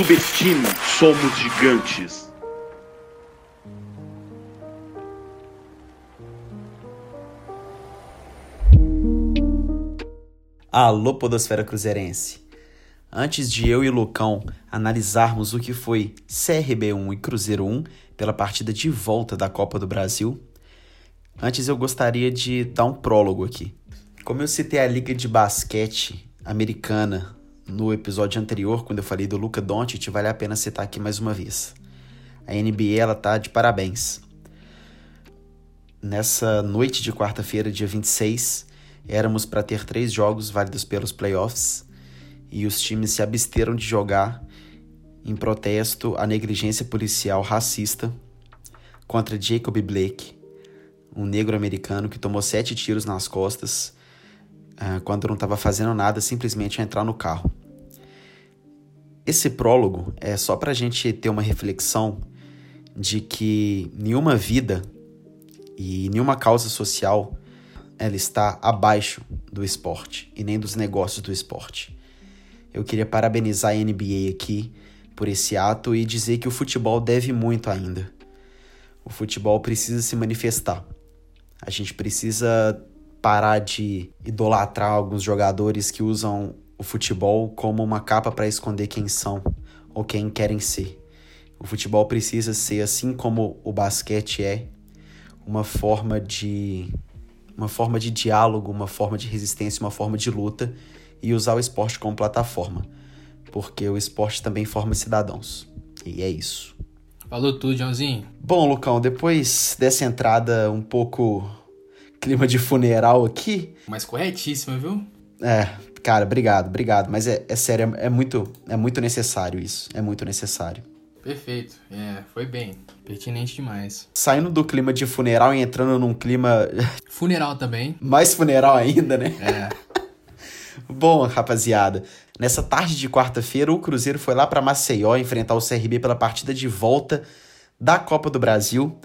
Subestime, somos gigantes. Alô, Podosfera Cruzeirense! Antes de eu e Lucão analisarmos o que foi CRB1 e Cruzeiro 1 pela partida de volta da Copa do Brasil, antes eu gostaria de dar um prólogo aqui. Como eu citei a Liga de Basquete Americana no episódio anterior, quando eu falei do Luca Doncic, vale a pena citar aqui mais uma vez. A NBA ela tá de parabéns. Nessa noite de quarta-feira, dia 26, éramos para ter três jogos válidos pelos playoffs e os times se absteram de jogar em protesto à negligência policial racista contra Jacob Blake, um negro americano que tomou sete tiros nas costas uh, quando não estava fazendo nada, simplesmente entrar no carro. Esse prólogo é só para a gente ter uma reflexão de que nenhuma vida e nenhuma causa social ela está abaixo do esporte e nem dos negócios do esporte. Eu queria parabenizar a NBA aqui por esse ato e dizer que o futebol deve muito ainda. O futebol precisa se manifestar. A gente precisa parar de idolatrar alguns jogadores que usam o futebol como uma capa para esconder quem são ou quem querem ser. O futebol precisa ser assim como o basquete é, uma forma de uma forma de diálogo, uma forma de resistência, uma forma de luta e usar o esporte como plataforma, porque o esporte também forma cidadãos. E é isso. Falou tudo, Joãozinho. Bom, Lucão, depois dessa entrada um pouco clima de funeral aqui. Mas corretíssima, viu? É, cara, obrigado, obrigado. Mas é, é sério, é, é muito, é muito necessário isso. É muito necessário. Perfeito. É, foi bem. Pertinente demais. Saindo do clima de funeral e entrando num clima. Funeral também. Mais funeral ainda, né? É. Bom, rapaziada, nessa tarde de quarta-feira, o Cruzeiro foi lá para Maceió enfrentar o CRB pela partida de volta da Copa do Brasil.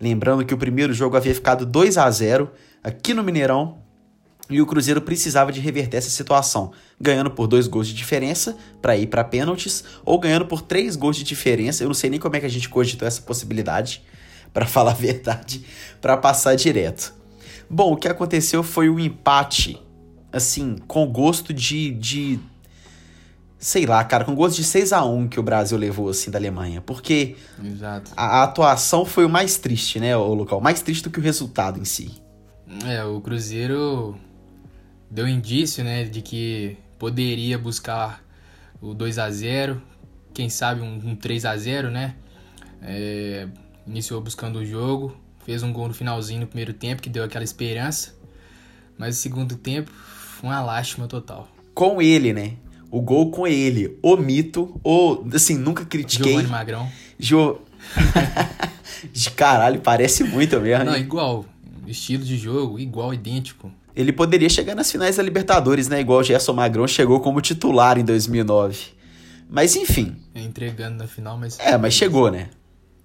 Lembrando que o primeiro jogo havia ficado 2 a 0 aqui no Mineirão e o Cruzeiro precisava de reverter essa situação, ganhando por dois gols de diferença para ir para pênaltis, ou ganhando por três gols de diferença. Eu não sei nem como é que a gente cogitou essa possibilidade, para falar a verdade, para passar direto. Bom, o que aconteceu foi um empate, assim, com gosto de, de sei lá, cara, com gosto de 6 a 1 que o Brasil levou assim da Alemanha, porque a, a, atuação foi o mais triste, né, o local, mais triste do que o resultado em si. É, o Cruzeiro deu indício, né, de que poderia buscar o 2 a 0 quem sabe um, um 3 a 0 né? É, iniciou buscando o jogo, fez um gol no finalzinho no primeiro tempo que deu aquela esperança, mas o segundo tempo foi uma lástima total. Com ele, né? O gol com ele, o mito, o assim, nunca critiquei. Giovanni Magrão. Jo... de caralho, parece muito mesmo. Não, igual. Estilo de jogo, igual, idêntico ele poderia chegar nas finais da Libertadores, né? Igual o Gerson Magrão chegou como titular em 2009. Mas enfim. Entregando na final, mas. É, mas chegou, né?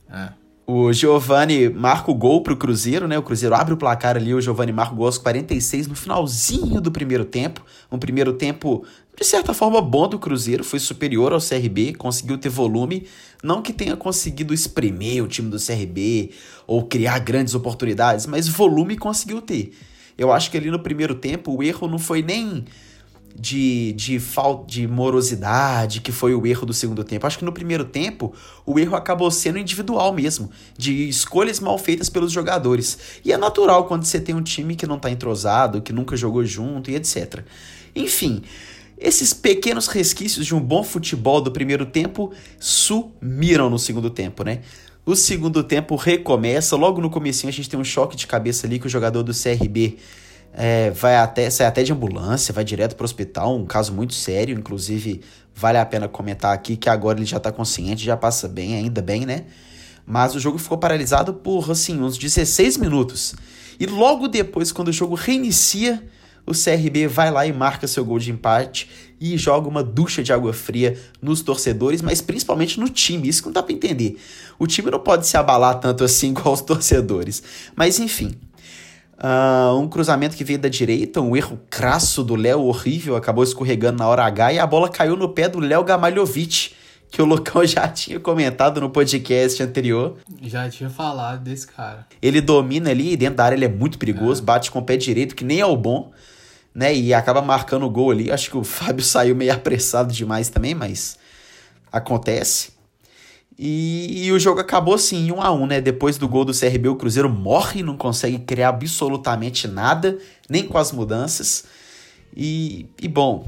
É. O Giovani marca o gol pro Cruzeiro, né? O Cruzeiro abre o placar ali, o Giovani marca o gol aos 46 no finalzinho do primeiro tempo. Um primeiro tempo, de certa forma, bom do Cruzeiro, foi superior ao CRB, conseguiu ter volume. Não que tenha conseguido espremer o time do CRB ou criar grandes oportunidades, mas volume conseguiu ter. Eu acho que ali no primeiro tempo o erro não foi nem de, de falta de morosidade, que foi o erro do segundo tempo. Acho que no primeiro tempo o erro acabou sendo individual mesmo, de escolhas mal feitas pelos jogadores. E é natural quando você tem um time que não está entrosado, que nunca jogou junto e etc. Enfim, esses pequenos resquícios de um bom futebol do primeiro tempo sumiram no segundo tempo, né? O segundo tempo recomeça. Logo no começo a gente tem um choque de cabeça ali que o jogador do CRB é, vai até sai até de ambulância, vai direto para o hospital, um caso muito sério, inclusive vale a pena comentar aqui que agora ele já está consciente, já passa bem, ainda bem, né? Mas o jogo ficou paralisado por assim uns 16 minutos. E logo depois, quando o jogo reinicia, o CRB vai lá e marca seu gol de empate e joga uma ducha de água fria nos torcedores, mas principalmente no time. Isso que não dá para entender. O time não pode se abalar tanto assim com os torcedores. Mas enfim. Uh, um cruzamento que veio da direita, um erro crasso do Léo, horrível, acabou escorregando na hora H e a bola caiu no pé do Léo Gamalhovic, que o Lucão já tinha comentado no podcast anterior. Já tinha falado desse cara. Ele domina ali, dentro da área ele é muito perigoso, é. bate com o pé direito, que nem é o bom, né? E acaba marcando o gol ali. Acho que o Fábio saiu meio apressado demais também, mas acontece. E, e, o jogo acabou assim, 1 um a 1 um, né? Depois do gol do CRB, o Cruzeiro morre, não consegue criar absolutamente nada, nem com as mudanças. E, e bom,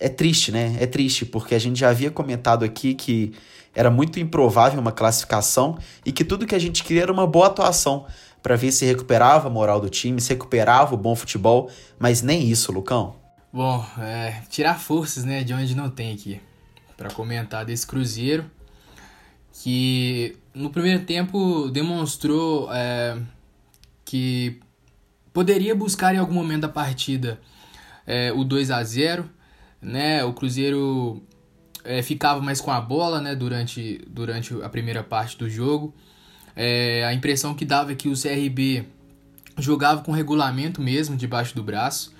é triste, né? É triste, porque a gente já havia comentado aqui que era muito improvável uma classificação e que tudo que a gente queria era uma boa atuação para ver se recuperava a moral do time, se recuperava o bom futebol, mas nem isso, Lucão. Bom, é, tirar forças, né, de onde não tem aqui, para comentar desse Cruzeiro que no primeiro tempo demonstrou é, que poderia buscar em algum momento da partida é, o 2 a 0 né? O Cruzeiro é, ficava mais com a bola né? durante, durante a primeira parte do jogo. É, a impressão que dava é que o CRB jogava com regulamento mesmo debaixo do braço,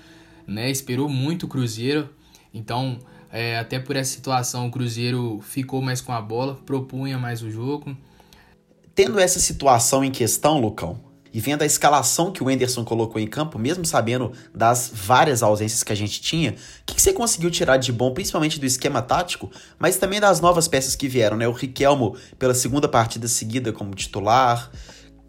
né? Esperou muito o Cruzeiro, então é, até por essa situação, o Cruzeiro ficou mais com a bola, propunha mais o jogo. Tendo essa situação em questão, Lucão, e vendo a escalação que o Enderson colocou em campo, mesmo sabendo das várias ausências que a gente tinha, o que, que, você conseguiu tirar de bom, principalmente do esquema tático, mas também das novas peças que vieram, né? O Riquelmo pela segunda partida seguida como titular.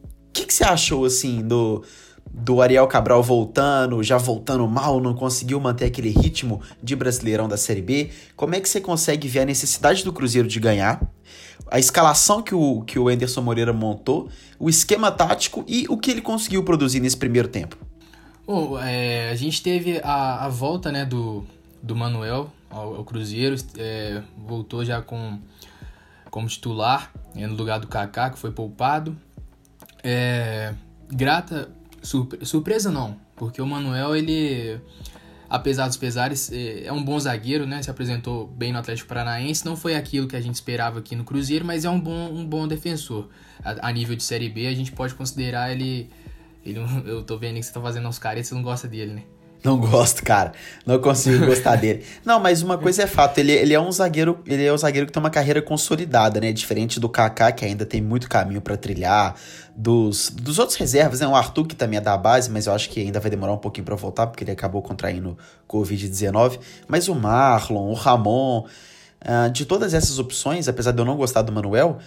O que, que você achou, assim, do, do Ariel Cabral voltando, já voltando mal, não conseguiu manter aquele ritmo de Brasileirão da Série B. Como é que você consegue ver a necessidade do Cruzeiro de ganhar? A escalação que o, que o Anderson Moreira montou, o esquema tático e o que ele conseguiu produzir nesse primeiro tempo. Bom, é, a gente teve a, a volta né, do, do Manuel ao, ao Cruzeiro, é, voltou já com, como titular é, no lugar do Kaká, que foi poupado. É, grata Surpre surpresa não, porque o Manuel, ele, apesar dos pesares, é, é um bom zagueiro, né? Se apresentou bem no Atlético Paranaense. Não foi aquilo que a gente esperava aqui no Cruzeiro, mas é um bom, um bom defensor. A, a nível de Série B, a gente pode considerar ele. ele eu tô vendo que você tá fazendo uns caras e você não gosta dele, né? Não gosto, cara. Não consigo gostar dele. Não, mas uma coisa é fato, ele, ele é um zagueiro, ele é um zagueiro que tem uma carreira consolidada, né? Diferente do Kaká, que ainda tem muito caminho para trilhar, dos, dos outros reservas, né? O Arthur, que também é da base, mas eu acho que ainda vai demorar um pouquinho para voltar, porque ele acabou contraindo Covid-19. Mas o Marlon, o Ramon, uh, de todas essas opções, apesar de eu não gostar do Manuel,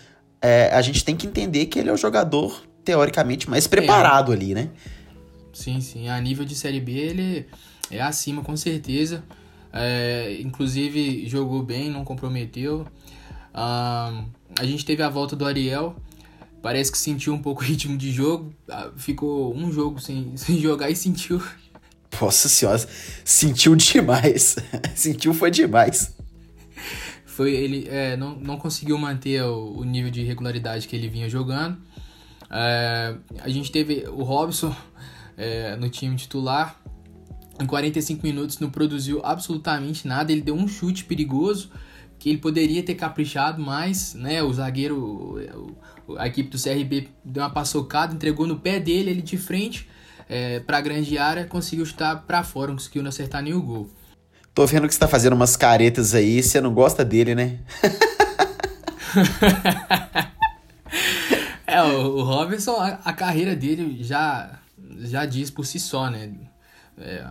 é, a gente tem que entender que ele é o jogador, teoricamente, mais preparado é. ali, né? Sim, sim. A nível de Série B ele é acima, com certeza. É, inclusive jogou bem, não comprometeu. Ah, a gente teve a volta do Ariel. Parece que sentiu um pouco o ritmo de jogo. Ah, ficou um jogo sem, sem jogar e sentiu. Nossa senhora, sentiu demais. sentiu foi demais. Foi ele é, não, não conseguiu manter o, o nível de regularidade que ele vinha jogando. É, a gente teve o Robson é, no time titular. Em 45 minutos não produziu absolutamente nada. Ele deu um chute perigoso que ele poderia ter caprichado mais, né? O zagueiro, a equipe do CRB deu uma paçocada, entregou no pé dele, ele de frente é, para a grande área, conseguiu chutar para fora, não conseguiu não acertar nenhum gol. Tô vendo que você tá fazendo umas caretas aí, você não gosta dele, né? é, o, o Robinson, a, a carreira dele já já diz por si só, né? É,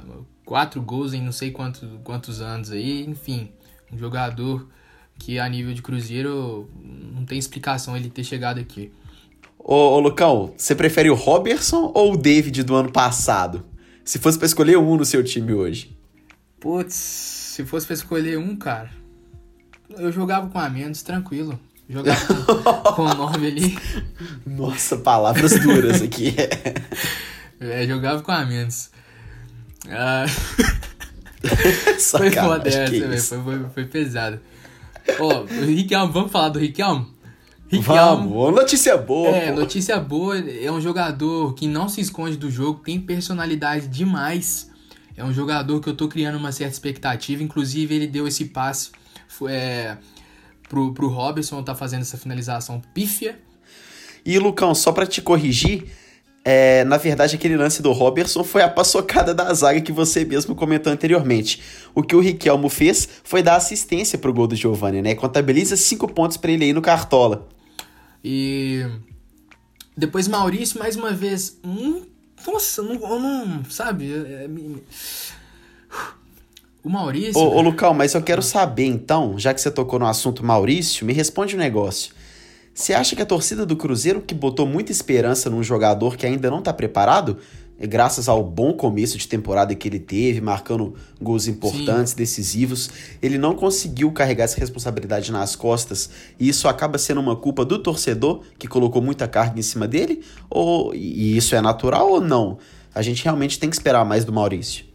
quatro gols em não sei quantos, quantos anos aí, enfim, um jogador que a nível de Cruzeiro não tem explicação ele ter chegado aqui. Ô, ô Lucão, você prefere o Robertson ou o David do ano passado? Se fosse para escolher um no seu time hoje. Putz, se fosse para escolher um, cara, eu jogava com a menos, tranquilo. Jogava com, o nove ali. Nossa, palavras duras aqui. É, jogava com a menos. Ah... foi foda essa, velho. Foi, foi, foi pesado. Ó, oh, Riquelme, vamos falar do Riquelme? Riquelme, vamos, notícia boa. É, pô. notícia boa. É um jogador que não se esconde do jogo, tem personalidade demais. É um jogador que eu tô criando uma certa expectativa. Inclusive, ele deu esse passe é, pro, pro Robson, tá fazendo essa finalização pífia. E, Lucão, só para te corrigir, É, na verdade, aquele lance do Robertson foi a paçocada da zaga que você mesmo comentou anteriormente. O que o Riquelmo fez foi dar assistência pro gol do Giovani, né? Contabiliza cinco pontos para ele aí no Cartola. E depois Maurício, mais uma vez. Hum, nossa, não, não sabe? É, é, o Maurício. Ô, ô, Lucão, mas eu quero saber então, já que você tocou no assunto Maurício, me responde um negócio. Você acha que a torcida do Cruzeiro, que botou muita esperança num jogador que ainda não está preparado, graças ao bom começo de temporada que ele teve, marcando gols importantes, Sim. decisivos, ele não conseguiu carregar essa responsabilidade nas costas e isso acaba sendo uma culpa do torcedor que colocou muita carga em cima dele? Ou e isso é natural ou não? A gente realmente tem que esperar mais do Maurício.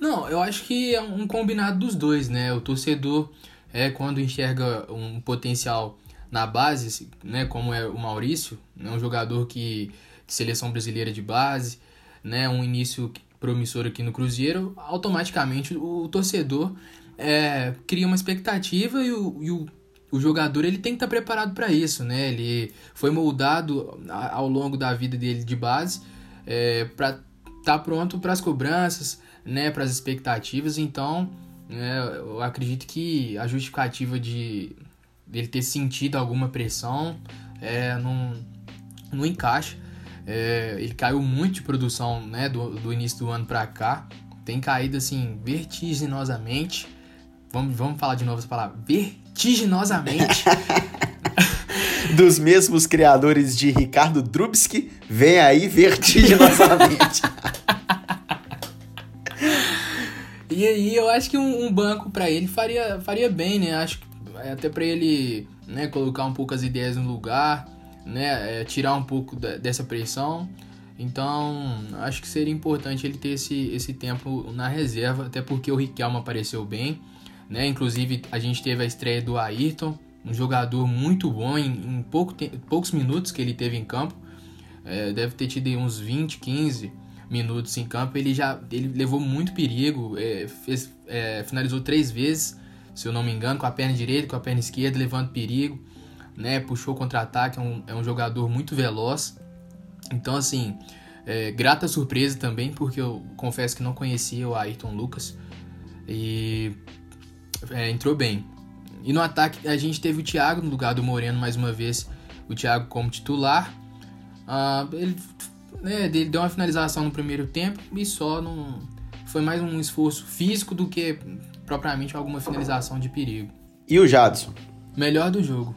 Não, eu acho que é um combinado dos dois, né? O torcedor é quando enxerga um potencial na base, né, como é o Maurício, né, um jogador que de seleção brasileira de base, né, um início promissor aqui no Cruzeiro, automaticamente o, torcedor é, cria uma expectativa e o, e o, o jogador ele tem que estar tá preparado para isso, né? Ele foi moldado ao longo da vida dele de base é, para estar tá pronto para as cobranças, né, para as expectativas. Então, é, eu acredito que a justificativa de ele ter sentido alguma pressão é, não, não encaixa. É, ele caiu muito de produção né, do, do início do ano para cá. Tem caído assim vertiginosamente. Vamos, vamos falar de novo essa palavra. Vertiginosamente. Dos mesmos criadores de Ricardo Drubsky, vem aí vertiginosamente. e aí eu acho que um, um banco para ele faria, faria bem, né? Acho que até para ele né, colocar um pouco as ideias no lugar, né, é, tirar um pouco dessa pressão. Então, acho que seria importante ele ter esse, esse tempo na reserva, até porque o Riquelme apareceu bem. Né? Inclusive, a gente teve a estreia do Ayrton, um jogador muito bom em, em pouco poucos minutos que ele teve em campo. É, deve ter tido uns 20, 15 minutos em campo. Ele já ele levou muito perigo, é, fez, é, finalizou três vezes se eu não me engano, com a perna direita, com a perna esquerda, levando perigo, né? Puxou contra-ataque, é um, é um jogador muito veloz. Então, assim, é, grata surpresa também, porque eu confesso que não conhecia o Ayrton Lucas. E é, entrou bem. E no ataque a gente teve o Thiago no lugar do Moreno mais uma vez. O Thiago como titular. Ah, ele, né, ele deu uma finalização no primeiro tempo e só não. Foi mais um esforço físico do que propriamente alguma finalização de perigo. E o Jadson? Melhor do jogo.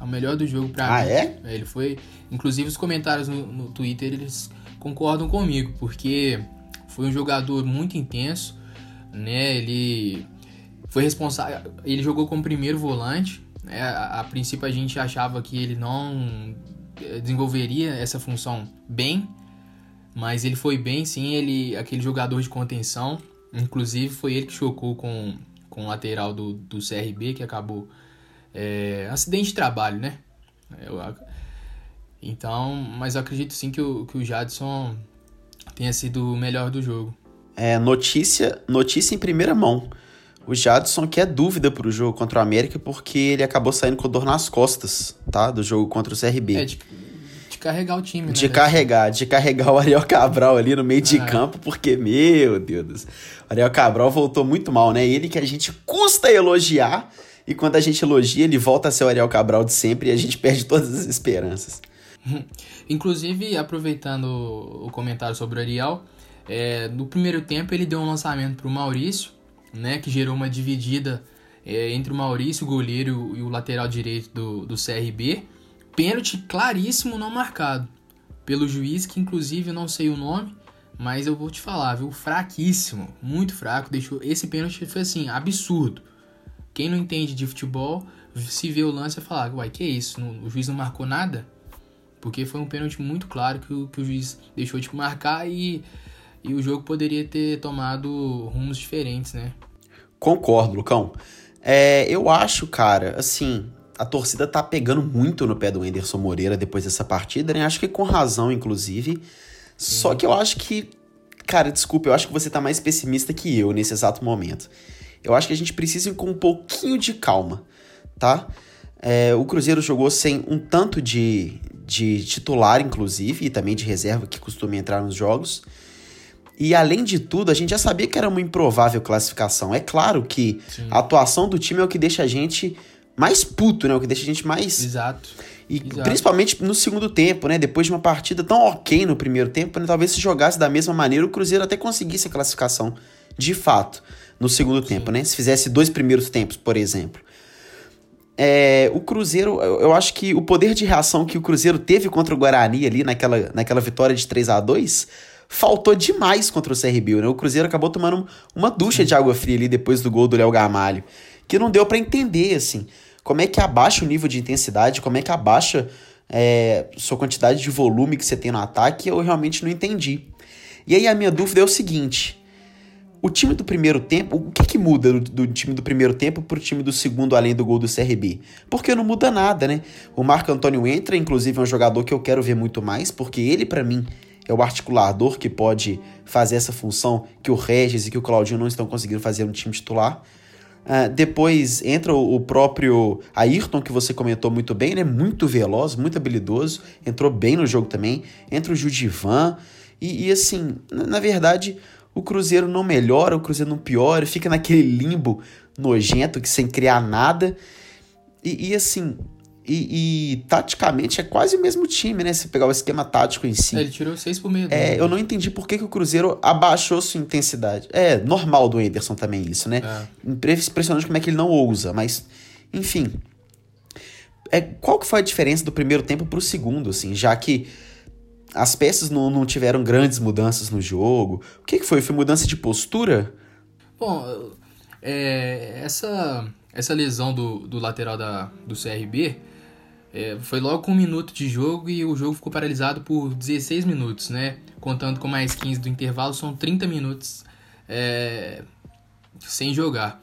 É o melhor do jogo pra ah, mim. Ah, é? Ele foi. Inclusive os comentários no, no Twitter eles concordam comigo, porque foi um jogador muito intenso, né? Ele foi responsável. Ele jogou como primeiro volante. Né? A, a, princípio a gente achava que ele não eh, desenvolveria essa função bem, mas ele foi bem, sim. Ele aquele jogador de contenção Inclusive foi ele que chocou com, com o lateral do, do CRB, que acabou. É, acidente de trabalho, né? Eu, então, mas eu acredito sim que o, que o Jadson tenha sido o melhor do jogo. É, notícia, notícia em primeira mão. O Jadson que é dúvida pro jogo contra o América porque ele acabou saindo com dor nas costas, tá? Do jogo contra o CRB. É, de carregar o time, né? De carregar, de carregar o Ariel Cabral ali no meio de ah, campo, porque, meu Deus. Ariel Cabral voltou muito mal, né? Ele que a gente custa elogiar, e quando a gente elogia, ele volta a ser o Ariel Cabral de sempre e a gente perde todas as esperanças. Inclusive, aproveitando o comentário sobre o Ariel, é, no primeiro tempo ele deu um lançamento para o Maurício, né, que gerou uma dividida é, entre o Maurício, o goleiro, e o lateral direito do, do CRB. Pênalti claríssimo não marcado pelo juiz, que inclusive eu não sei o nome, mas eu vou te falar, viu? Fraquíssimo, muito fraco. Deixou esse pênalti foi assim, absurdo. Quem não entende de futebol, se vê o lance vai falar, uai, que isso? o juiz não marcou nada? Porque foi um pênalti muito claro que o, que o juiz deixou de marcar e, e o jogo poderia ter tomado rumos diferentes, né? Concordo, Lucão. É, eu acho, cara, assim, a torcida tá pegando muito no pé do Anderson Moreira depois dessa partida, né? Acho que com razão, inclusive. Só que eu acho que. Cara, desculpa, eu acho que você tá mais pessimista que eu nesse exato momento. Eu acho que a gente precisa ir com um pouquinho de calma, tá? É, o Cruzeiro jogou sem um tanto de, de titular, inclusive, e também de reserva que costuma entrar nos jogos. E além de tudo, a gente já sabia que era uma improvável classificação. É claro que Sim. a atuação do time é o que deixa a gente mais puto, né? O que deixa a gente mais. Exato. E Exato. principalmente no segundo tempo, né? Depois de uma partida tão ok no primeiro tempo, né? talvez se jogasse da mesma maneira, o Cruzeiro até conseguisse a classificação de fato no segundo Sim. tempo, né? Se fizesse dois primeiros tempos, por exemplo. É, o Cruzeiro, eu acho que o poder de reação que o Cruzeiro teve contra o Guarani ali naquela, naquela vitória de 3 a 2 faltou demais contra o CRB, né? O Cruzeiro acabou tomando uma ducha de água fria ali depois do gol do Léo Gamalho, que não deu para entender, assim, como é que abaixa o nível de intensidade, como é que abaixa é, sua quantidade de volume que você tem no ataque, eu realmente não entendi. E aí a minha dúvida é o seguinte, o time do primeiro tempo, o que, que muda do, do time do primeiro tempo pro time do segundo, além do gol do CRB? Porque não muda nada, né? O Marco Antônio entra, inclusive é um jogador que eu quero ver muito mais, porque ele, para mim, é o articulador que pode fazer essa função que o Regis e que o Claudinho não estão conseguindo fazer no time titular. Uh, depois entra o, o, próprio Ayrton, que você comentou muito bem, né? Muito veloz, muito habilidoso, entrou bem no jogo também. Entra o Judivan. E, e assim, na, na verdade, o Cruzeiro não melhora, o Cruzeiro não piora, fica naquele limbo nojento que sem criar nada. E, e assim, e, e, taticamente é quase o mesmo time, né? Se pegar o esquema tático em si. É, ele tirou seis por meio. É, eu não entendi por que, que o Cruzeiro abaixou sua intensidade. É normal do Ederson também isso, né? É. Impressionante como é que ele não ousa, mas enfim. É, qual que foi a diferença do primeiro tempo pro segundo, assim, já que as peças não, não tiveram grandes mudanças no jogo. O que, que foi? Foi mudança de postura? Bom, é, essa, essa lesão do, do lateral da, do CRB é, foi logo com um minuto de jogo e o jogo ficou paralisado por 16 minutos, né? Contando com mais 15 do intervalo, são 30 minutos é, sem jogar.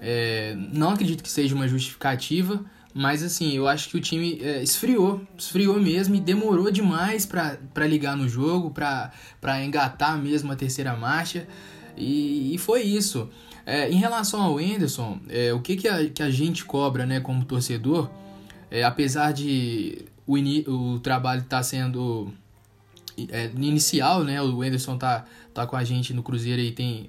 É, não acredito que seja uma justificativa, mas assim, eu acho que o time é, esfriou, esfriou mesmo e demorou demais para ligar no jogo, para engatar mesmo a terceira marcha. E, e foi isso. É, em relação ao Anderson, é, o que, que, a, que a gente cobra né, como torcedor, é, apesar de o, o trabalho estar tá sendo é, inicial, né? O Anderson tá, tá com a gente no Cruzeiro e tem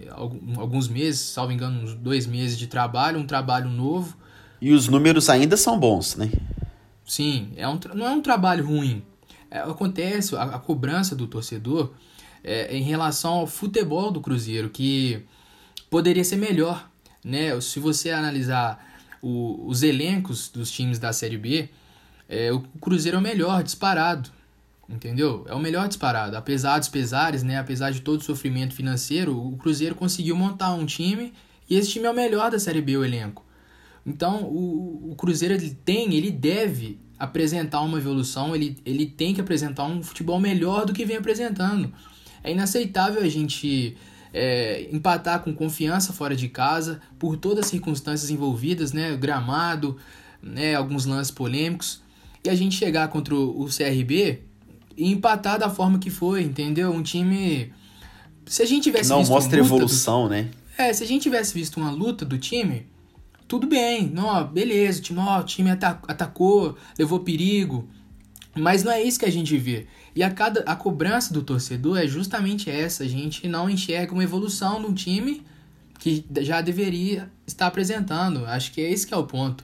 alguns meses, salvo engano, uns dois meses de trabalho, um trabalho novo. E os números ainda são bons, né? Sim, é um, não é um trabalho ruim. É, acontece a, a, cobrança do torcedor é, em relação ao futebol do Cruzeiro, que poderia ser melhor. Né? Se você analisar o, os elencos dos times da Série B, é, o Cruzeiro é o melhor, disparado. Entendeu? É o melhor disparado. Apesar dos pesares, né? apesar de todo o sofrimento financeiro, o Cruzeiro conseguiu montar um time e esse time é o melhor da Série B, o elenco. Então, o, o Cruzeiro ele tem, ele deve apresentar uma evolução, ele, ele tem que apresentar um futebol melhor do que vem apresentando. É inaceitável a gente é, empatar com confiança fora de casa, por todas as circunstâncias envolvidas, né? Gramado, né? alguns lances polêmicos, e a gente chegar contra o CRB e empatar da forma que foi, entendeu? Um time. Se a gente tivesse Não mostra evolução, do... né? É, se a gente tivesse visto uma luta do time tudo bem, não, beleza, o time, ó, o time atacou, levou perigo, mas não é isso que a gente vê. E a, cada, a cobrança do torcedor é justamente essa, a gente não enxerga uma evolução no time que já deveria estar apresentando. Acho que é esse que é o ponto.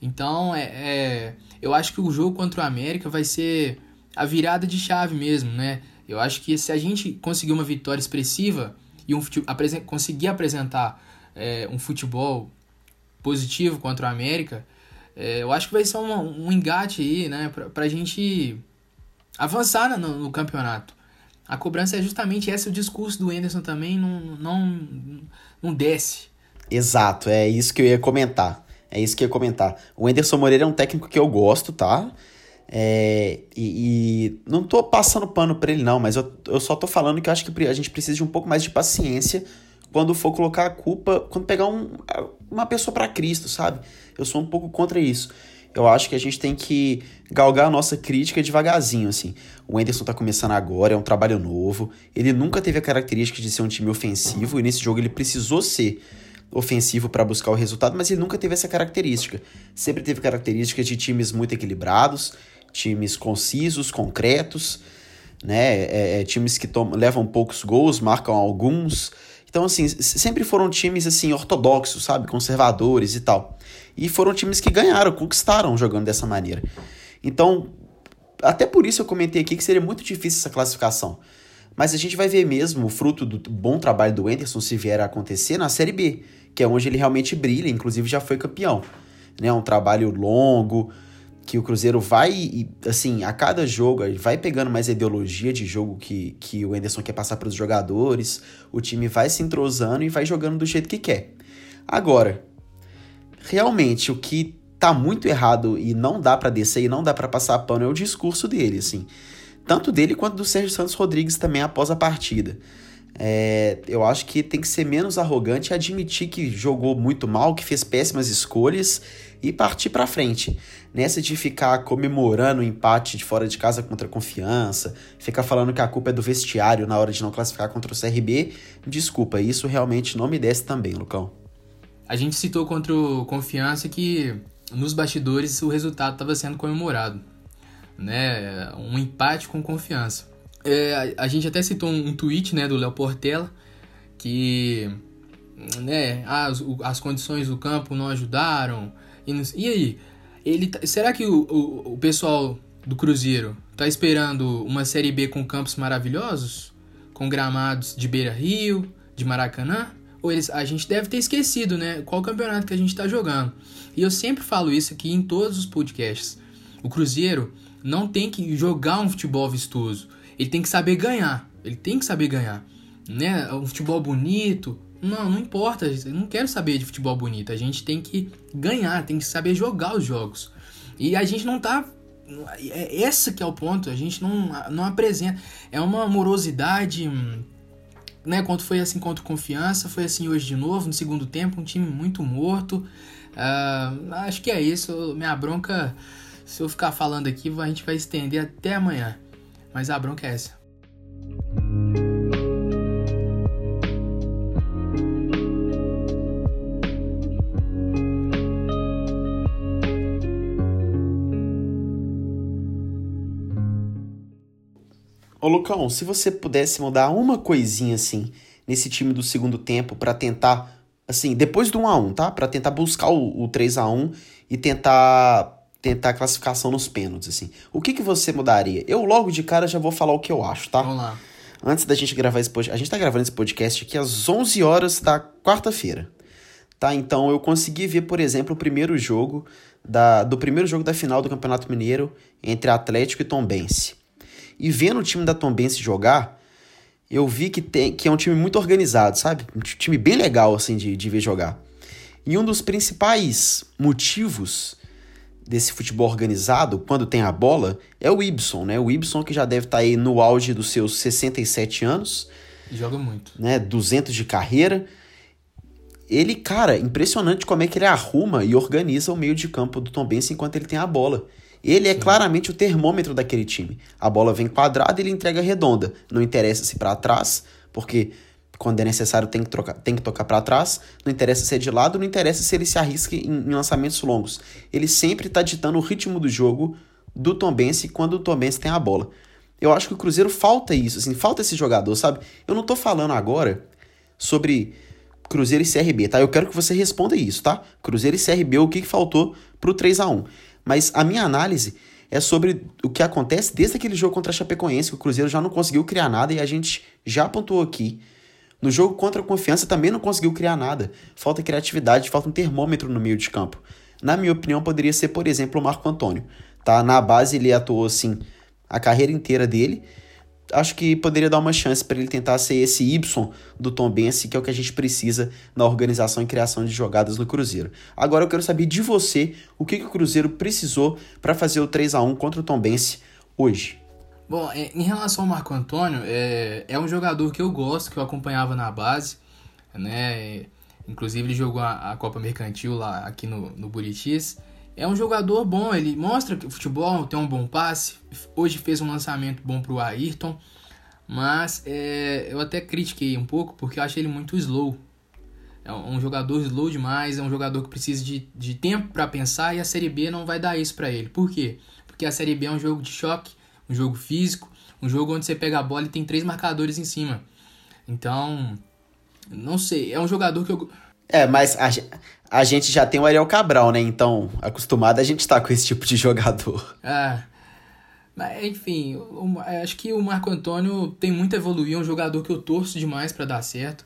Então, é, é, eu acho que o jogo contra o América vai ser a virada de chave mesmo, né? Eu acho que se a gente conseguir uma vitória expressiva e um, conseguir apresentar é, um futebol positivo contra o América, é, eu acho que vai ser um, um engate aí, né, pra, pra gente avançar no, no, campeonato. A cobrança é justamente esse, o discurso do Anderson também não, não, não desce. Exato, é isso que eu ia comentar. É isso que eu ia comentar. O Anderson Moreira é um técnico que eu gosto, tá? É, e, e, não tô passando pano pra ele, não, mas eu, eu só tô falando que eu acho que a gente precisa de um pouco mais de paciência quando for colocar a culpa, quando pegar um, uma pessoa para Cristo, sabe? Eu sou um pouco contra isso. Eu acho que a gente tem que galgar a nossa crítica devagarzinho, assim. O Anderson tá começando agora, é um trabalho novo. Ele nunca teve a característica de ser um time ofensivo e nesse jogo ele precisou ser. ofensivo para buscar o resultado, mas ele nunca teve essa característica. Sempre teve características de times muito equilibrados, times concisos, concretos, né? É, é, times que levam poucos gols, marcam alguns. Então, assim, sempre foram times assim ortodoxos, sabe? Conservadores e tal. E foram times que ganharam, conquistaram jogando dessa maneira. Então, até por isso eu comentei aqui que seria muito difícil essa classificação. Mas a gente vai ver mesmo o fruto do bom trabalho do Anderson, se vier a acontecer, na Série B, que é onde ele realmente brilha, inclusive já foi campeão. Né? Um trabalho longo, que o Cruzeiro vai, assim, a cada jogo, vai pegando mais ideologia de jogo que, que o Anderson quer passar para os jogadores, o time vai se entrosando e vai jogando do jeito que quer. Agora, realmente, o que tá muito errado e não dá para descer e não dá para passar pano é o discurso dele, assim. Tanto dele quanto do Sérgio Santos Rodrigues também após a partida. É, eu acho que tem que ser menos arrogante e admitir que jogou muito mal, que fez péssimas escolhas e partir para frente. Nessa de ficar comemorando o empate de fora de casa contra a Confiança, ficar falando que a culpa é do vestiário na hora de não classificar contra o CRB, desculpa, isso realmente não me desce também, Lucão. A gente citou contra o Confiança que nos bastidores o resultado estava sendo comemorado, né? Um empate com confiança. É, a, gente até citou um, um tweet, né, do Léo Portela que, né, as, as condições do campo não ajudaram. E, e aí, ele tá, será que o, o, o pessoal do Cruzeiro tá esperando uma Série B com campos maravilhosos? Com gramados de Beira Rio, de Maracanã? Ou eles, a gente deve ter esquecido, né? Qual campeonato que a gente está jogando. E eu sempre falo isso aqui em todos os podcasts. O Cruzeiro não tem que jogar um futebol vistoso. Ele tem que saber ganhar. Ele tem que saber ganhar. Né? Um futebol bonito. Não, não importa. Eu não quero saber de futebol bonito. A gente tem que ganhar, tem que saber jogar os jogos. E a gente não tá. É esse que é o ponto. A gente não, não apresenta. É uma morosidade hum, né, quando foi assim contra Confiança, foi assim hoje de novo, no segundo tempo, um time muito morto. Uh, acho que é isso. Minha bronca, se eu ficar falando aqui, a gente vai estender até amanhã. Mas a bronca é essa. Ô Lucão, se você pudesse mudar uma coisinha assim nesse time do segundo tempo para tentar, assim, depois do 1x1, tá? Para tentar buscar o, o 3x1 e tentar tentar a classificação nos pênaltis, assim. O que, que você mudaria? Eu logo de cara já vou falar o que eu acho, tá? Vamos lá. Antes da gente gravar esse podcast, a gente tá gravando esse podcast aqui às 11 horas da quarta-feira. Tá? Então eu consegui ver, por exemplo, o primeiro jogo da, do primeiro jogo da final do Campeonato Mineiro entre Atlético e Tombense. E vendo o time da Tombense jogar, eu vi que, tem, que é um time muito organizado, sabe? Um time bem legal, assim, de, de ver jogar. E um dos principais motivos desse futebol organizado, quando tem a bola, é o Ibson, né? O Ibson que já deve estar tá aí no auge dos seus 67 anos. Joga muito. Né? 200 de carreira. Ele, cara, impressionante como é que ele arruma e organiza o meio de campo do Tom Benz enquanto ele tem a bola. Ele é claramente o termômetro daquele time. A bola vem quadrada e ele entrega redonda. Não interessa se para trás, porque quando é necessário tem que, trocar, tem que tocar para trás. Não interessa se é de lado, não interessa se ele se arrisca em, em lançamentos longos. Ele sempre está ditando o ritmo do jogo do Tombense quando o Tombense tem a bola. Eu acho que o Cruzeiro falta isso, assim, falta esse jogador, sabe? Eu não tô falando agora sobre Cruzeiro e CRB, tá? Eu quero que você responda isso, tá? Cruzeiro e CRB, o que, que faltou pro 3 a 1 mas a minha análise é sobre o que acontece desde aquele jogo contra a Chapecoense, que o Cruzeiro já não conseguiu criar nada e a gente já pontuou aqui. No jogo contra a Confiança também não conseguiu criar nada. Falta criatividade, falta um termômetro no meio de campo. Na minha opinião, poderia ser, por exemplo, o Marco Antônio. Tá? Na base ele atuou assim a carreira inteira dele acho que poderia dar uma chance para ele tentar ser esse Y do Tom Bense, que é o que a gente precisa na organização e criação de jogadas no Cruzeiro. Agora eu quero saber de você o que, que o Cruzeiro precisou para fazer o 3 a 1 contra o Tom Bense hoje. Bom, é, em relação ao Marco Antônio, é, é um jogador que eu gosto, que eu acompanhava na base, né? Inclusive ele jogou a, a Copa Mercantil lá aqui no, no Buritis é um jogador bom, ele mostra que o futebol tem um bom passe. Hoje fez um lançamento bom para o Ayrton, mas é, eu até critiquei um pouco porque eu achei ele muito slow. é um jogador slow demais, é um jogador que precisa de, de tempo para pensar e a Série B não vai dar isso para ele. Por quê? Porque a Série B é um jogo de choque, um jogo físico, um jogo onde você pega a bola e tem três marcadores em cima. Então, não sei, é um jogador que eu. É, mas a, a gente já tem o Ariel Cabral, né? Então, acostumado a gente tá com esse tipo de jogador. É. Mas, enfim, acho que o Marco Antônio tem muito a evoluir, é um jogador que eu torço demais para dar certo.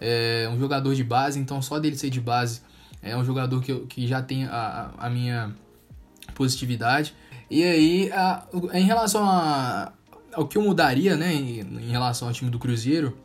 É um jogador de base, então só dele ser de base é um jogador que, que já tem a, a minha positividade. E aí, a, em relação a, ao que eu mudaria, né, em, em, relação ao time do Cruzeiro,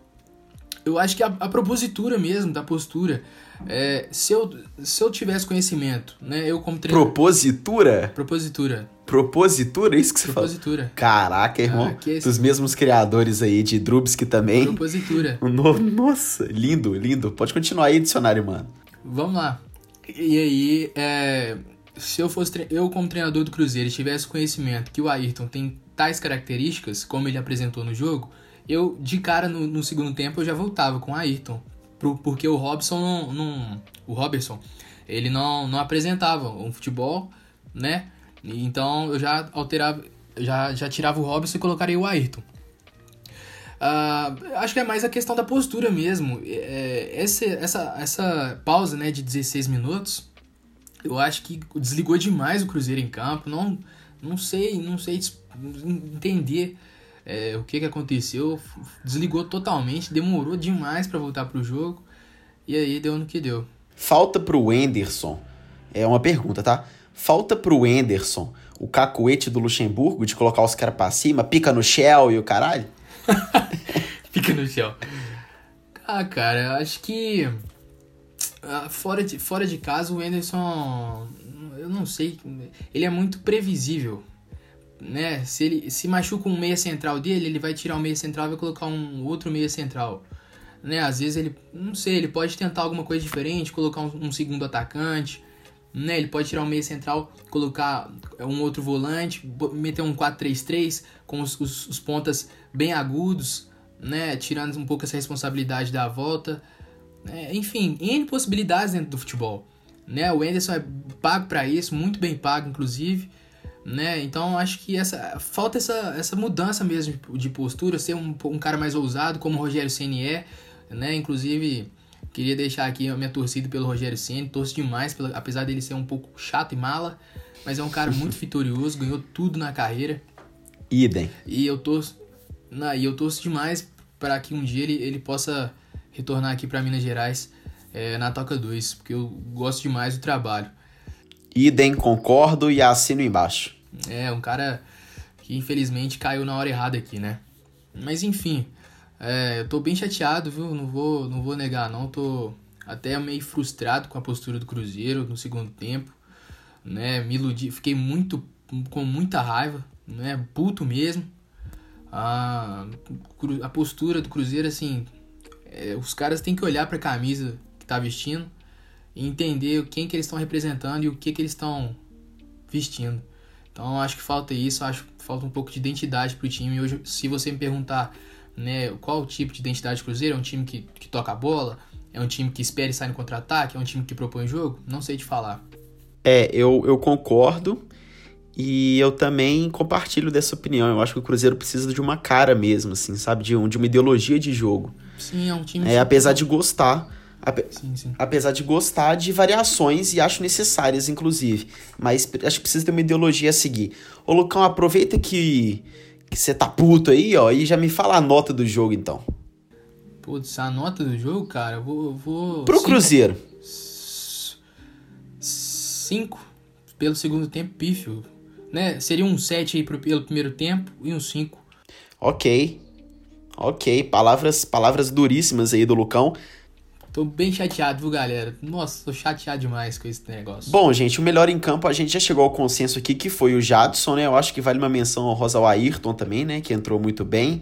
eu acho que a, a propositura mesmo, da postura, é, se, eu, se eu tivesse conhecimento, né, eu como treinador... Propositura? Propositura. Propositura, é isso que você Propositura. fala? Caraca, irmão. Ah, é dos mesmos criadores aí de Drubsky também. Propositura. No, nossa, lindo, lindo. Pode continuar aí, dicionário, mano. Vamos lá. E aí, é, se eu fosse eu como treinador do Cruzeiro tivesse conhecimento que o Ayrton tem tais características, como ele apresentou no jogo, eu de cara no, no segundo tempo eu já voltava com o Ayrton, pro, porque o Robson não, não, o Robertson, ele não, não apresentava um futebol, né? Então eu já alterava, já, já tirava o Robson e colocaria o Ayrton. Uh, acho que é mais a questão da postura mesmo. É, essa, essa, essa pausa né, de 16 minutos, eu acho que desligou demais o Cruzeiro em campo. Não, não sei, não sei entender é, o que, que aconteceu. Desligou totalmente, demorou demais para voltar pro jogo. E aí deu no que deu. Falta pro Enderson. É uma pergunta, tá? Falta pro Enderson o cacuete do Luxemburgo de colocar os caras pra cima, pica no Shell e o caralho? pica no Shell. Ah, cara, eu acho que. Ah, fora de, fora de casa, o Enderson. Eu não sei. Ele é muito previsível. Né? Se ele se machuca um meia central dele, ele vai tirar o meia central e vai colocar um outro meia central. Né? Às vezes ele. Não sei, ele pode tentar alguma coisa diferente, colocar um, um segundo atacante né? Ele pode tirar um meio central, colocar um outro volante, meter um 4-3-3 com os, os, os, pontas bem agudos, né? Tirando um pouco essa responsabilidade da volta. É, enfim, N possibilidades dentro do futebol. Né? O Anderson é pago para isso, muito bem pago, inclusive. Né? Então acho que essa falta essa, essa mudança mesmo de postura, ser um, um cara mais ousado, como o Rogério Ceni é, né? Inclusive Queria deixar aqui a minha torcida pelo Rogério Ceni, torço demais, pela, apesar dele ser um pouco chato e mala, mas é um cara muito vitorioso, ganhou tudo na carreira. Idem. E eu torço, na, e eu torço demais para que um dia ele, ele possa retornar aqui para Minas Gerais é, na Toca 2, porque eu gosto demais do trabalho. Idem, concordo e assino embaixo. É, um cara que infelizmente caiu na hora errada aqui, né? Mas enfim, é, eu tô bem chateado, viu? Não vou, não vou negar, não. Tô até meio frustrado com a postura do Cruzeiro no segundo tempo, né? Me iludi, fiquei muito com muita raiva, né? Puto mesmo. A, a postura do Cruzeiro, assim, é, os caras têm que olhar para a camisa que tá vestindo e entender quem que eles estão representando e o que que eles estão vestindo. Então acho que falta isso, acho que falta um pouco de identidade pro time. Hoje, se você me perguntar né? Qual o tipo de identidade do Cruzeiro? É um time que, que toca a bola? É um time que espera e sai no contra-ataque? É um time que propõe jogo? Não sei te falar. É, eu, eu concordo e eu também compartilho dessa opinião. Eu acho que o Cruzeiro precisa de uma cara mesmo, assim, sabe? De, um, de uma ideologia de jogo. Sim, é um time. É, apesar de gostar. Ape, sim, sim. Apesar de gostar de variações e acho necessárias, inclusive. Mas acho que precisa ter uma ideologia a seguir. Ô, Lucão, aproveita que que você tá puto aí, ó, e já me fala a nota do jogo então. Putz, a nota do jogo, cara, eu vou. Eu vou Pro cinco, Cruzeiro. Cinco pelo segundo tempo, pífio. Né? Seria um 7 aí pro, pelo primeiro tempo e um 5. Ok. Ok, palavras, palavras duríssimas aí do Lucão. Tô bem chateado, viu, galera? Nossa, tô chateado demais com esse negócio. Bom, gente, o melhor em campo, a gente já chegou ao consenso aqui que foi o Jadson, né? Eu acho que vale uma menção ao Rosa Ayrton também, né? Que entrou muito bem.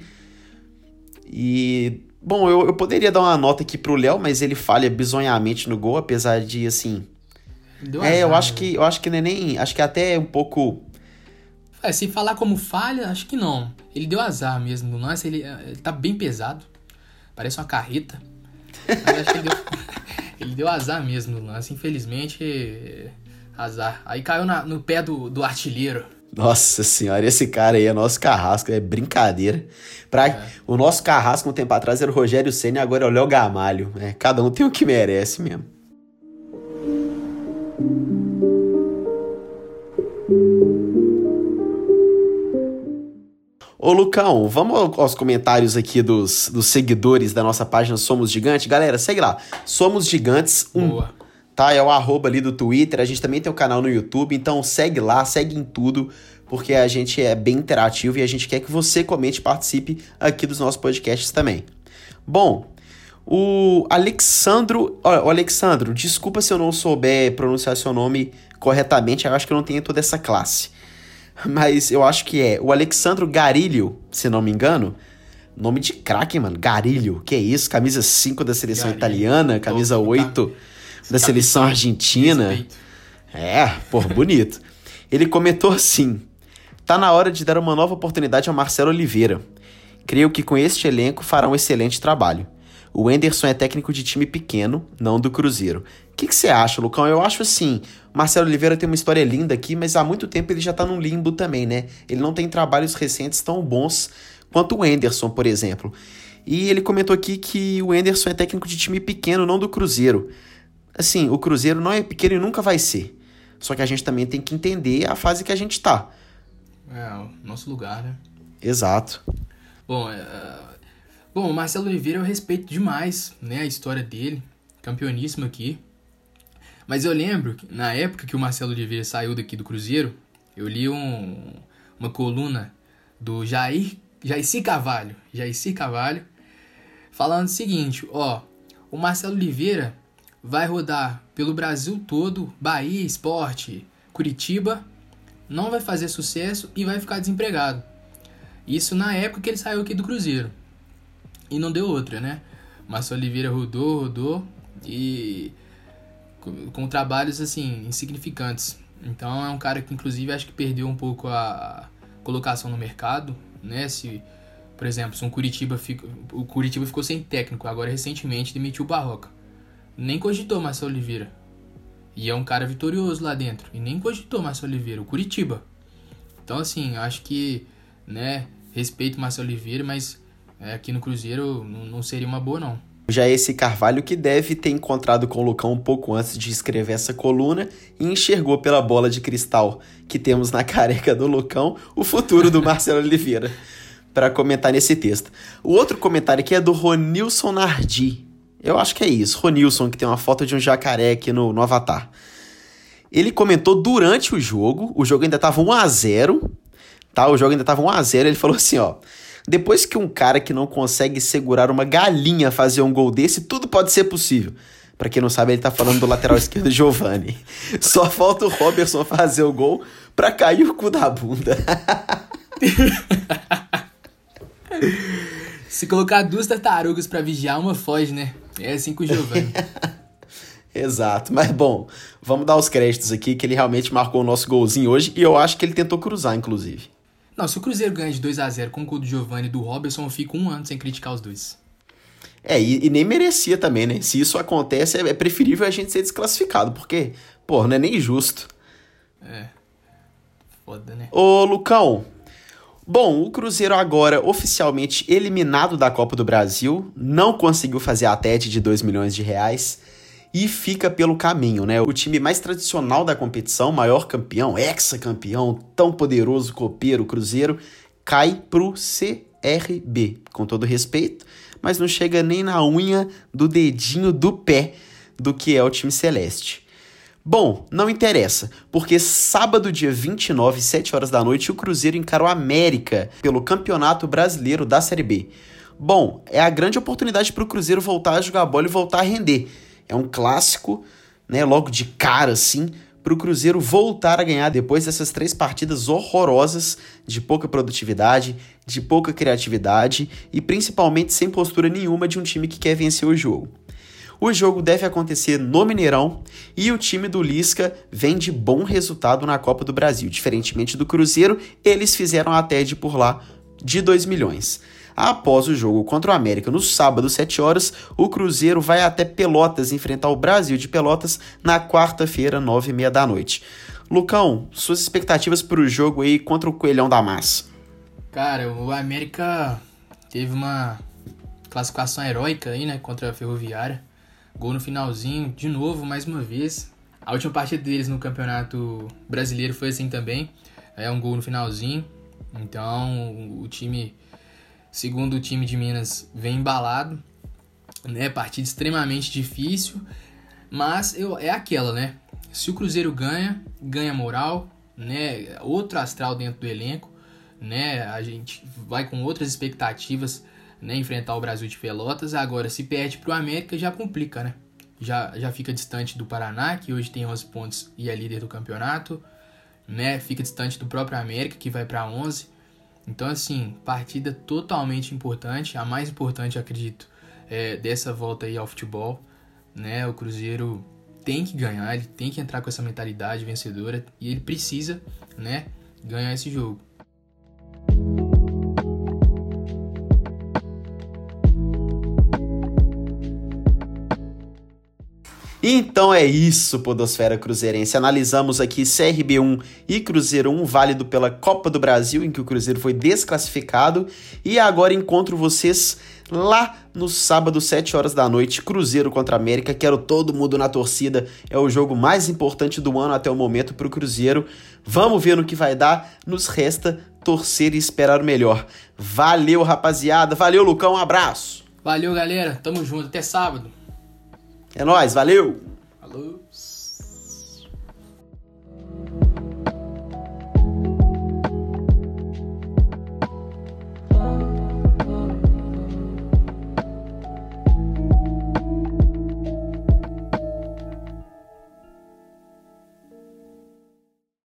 E. Bom, eu, eu poderia dar uma nota aqui pro Léo, mas ele falha bizonhamente no gol, apesar de, assim. Deu é, azar, eu acho né? que eu acho que não é nem. Acho que é até um pouco. É, se falar como falha, acho que não. Ele deu azar mesmo no lance, ele, ele tá bem pesado. Parece uma carreta. Mas acho que ele deu, Ele deu azar mesmo no lance, infelizmente, azar. Aí caiu na, no pé do, do artilheiro. Nossa senhora, esse cara aí é nosso carrasco, é brincadeira. Pra, é. O nosso carrasco um tempo atrás era o Rogério Senna e agora é o Léo Gamalho. Né? Cada um tem o que merece mesmo. Ô Lucão, vamos aos comentários aqui dos, dos seguidores da nossa página Somos Gigantes. Galera, segue lá. Somos Gigantes 1. Boa. Tá? É o arroba ali do Twitter. A gente também tem o canal no YouTube. Então segue lá, segue em tudo. Porque a gente é bem interativo e a gente quer que você comente e participe aqui dos nossos podcasts também. Bom, o Alexandro. Olha, o Alexandro, desculpa se eu não souber pronunciar seu nome corretamente. Eu acho que eu não tenho toda essa classe mas eu acho que é o Alexandro Garilho, se não me engano. Nome de craque, mano. Garilho, que é isso? Camisa 5 da seleção Garilho. italiana, camisa Pô, 8 tá. da seleção argentina. Respeito. É, pô, bonito. Ele comentou assim: tá na hora de dar uma nova oportunidade ao Marcelo Oliveira. Creio que com este elenco fará um excelente trabalho. O Enderson é técnico de time pequeno, não do Cruzeiro. O que, você acha, Lucão? Eu acho assim, Marcelo Oliveira tem uma história linda aqui, mas há muito tempo ele já tá num limbo também, né? Ele não tem trabalhos recentes tão bons quanto o Enderson, por exemplo. E ele comentou aqui que o Enderson é técnico de time pequeno, não do Cruzeiro. Assim, o Cruzeiro não é pequeno e nunca vai ser. Só que a gente também tem que entender a fase que a gente tá. É, o nosso lugar, né? Exato. Bom, é, Bom, o Marcelo Oliveira eu respeito demais, né, a história dele, campeoníssimo aqui. Mas eu lembro que na época que o Marcelo Oliveira saiu daqui do Cruzeiro, eu li um, uma coluna do Jair, Jair Cavalho, Jair Cavalho, falando o seguinte, ó, o Marcelo Oliveira vai rodar pelo Brasil todo, Bahia, Esporte, Curitiba, não vai fazer sucesso e vai ficar desempregado. Isso na época que ele saiu aqui do Cruzeiro. E não deu outra, né? Márcio Oliveira rodou, rodou e com, trabalhos assim insignificantes. Então é um cara que inclusive acho que perdeu um pouco a colocação no mercado, né? Se, por exemplo, se um Curitiba fica, o Curitiba ficou sem técnico, agora recentemente demitiu o Barroca. Nem cogitou Márcio Oliveira. E é um cara vitorioso lá dentro. E nem cogitou Márcio Oliveira, o Curitiba. Então assim, acho que, né, respeito Márcio Oliveira, mas é, aqui no Cruzeiro não, não seria uma boa, não. Já esse Carvalho que deve ter encontrado com o Lucão um pouco antes de escrever essa coluna e enxergou pela bola de cristal que temos na careca do Lucão o futuro do Marcelo Oliveira para comentar nesse texto. O outro comentário aqui é do Ronilson Nardi. Eu acho que é isso, Ronilson, que tem uma foto de um jacaré aqui no, no Avatar. Ele comentou durante o jogo, o jogo ainda tava 1 a 0 tá? O jogo ainda tava 1 a 0 ele falou assim, ó... Depois que um cara que não consegue segurar uma galinha fazer um gol desse, tudo pode ser possível. Para quem não sabe, ele tá falando do lateral esquerdo Giovani. Só falta o Robertson fazer o gol pra cair o cu da bunda. Se colocar duas tartarugas para vigiar, uma foge, né? É assim com o Giovani. Exato, mas bom, vamos dar os créditos aqui que ele realmente marcou o nosso golzinho hoje e eu acho que ele tentou cruzar, inclusive. Não, se o Cruzeiro ganha de 2 a 0 com o gol do Giovanni e do Robertson, eu fico um ano sem criticar os dois. É, e, e, nem merecia também, né? Se isso acontece, é, é, preferível a gente ser desclassificado, porque, pô, não é nem justo. É. Foda, né? Ô, Lucão. Bom, o Cruzeiro agora oficialmente eliminado da Copa do Brasil, não conseguiu fazer a TED de 2 milhões de reais e fica pelo caminho, né? O time mais tradicional da competição, maior campeão, ex-campeão, tão poderoso, copeiro, Cruzeiro, cai pro CRB, com todo respeito, mas não chega nem na unha do dedinho do pé do que é o time celeste. Bom, não interessa, porque sábado, dia 29, 7 horas da noite, o Cruzeiro encarou a América pelo Campeonato Brasileiro da Série B. Bom, é a grande oportunidade para o Cruzeiro voltar a jogar bola e voltar a render. É um clássico, né? Logo de cara, assim, para o Cruzeiro voltar a ganhar depois dessas três partidas horrorosas de pouca produtividade, de pouca criatividade e principalmente sem postura nenhuma de um time que quer vencer o jogo. O jogo deve acontecer no Mineirão e o time do Lisca vem de bom resultado na Copa do Brasil. Diferentemente do Cruzeiro, eles fizeram a TED por lá de 2 milhões. Após o jogo contra o América no sábado, 7 horas, o Cruzeiro vai até Pelotas enfrentar o Brasil de Pelotas na quarta-feira, 9 e meia da noite. Lucão, suas expectativas para o jogo aí contra o Coelhão da Massa? Cara, o América teve uma classificação heróica aí, né, contra a Ferroviária. Gol no finalzinho, de novo, mais uma vez. A última partida deles no Campeonato Brasileiro foi assim também. É um gol no finalzinho. Então, o time, segundo o time de Minas, vem embalado. Né? Partida extremamente difícil. Mas eu, é aquela, né? Se o Cruzeiro ganha, ganha moral, né? Outro astral dentro do elenco, né? A gente vai com outras expectativas, né? Enfrentar o Brasil de Pelotas. Agora, se perde pro América, já complica, né? Já, já fica distante do Paraná, que hoje tem 11 pontos e é líder do campeonato né? Fica distante do próprio América, que vai para 11. Então, assim, partida totalmente importante, a mais importante, acredito, é, dessa volta aí ao futebol, né? O Cruzeiro tem que ganhar, ele tem que entrar com essa mentalidade vencedora e ele precisa, né, ganhar esse jogo. Então é isso, Podosfera Cruzeirense. Analisamos aqui CRB1 e Cruzeiro 1, válido pela Copa do Brasil, em que o Cruzeiro foi desclassificado. E agora encontro vocês lá no sábado, 7 horas da noite, Cruzeiro contra América. Quero todo mundo na torcida. É o jogo mais importante do ano até o momento para o Cruzeiro. Vamos ver no que vai dar. Nos resta torcer e esperar o melhor. Valeu, rapaziada. Valeu, Lucão. Um abraço. Valeu, galera. Tamo junto. Até sábado. É nóis, valeu! Falou!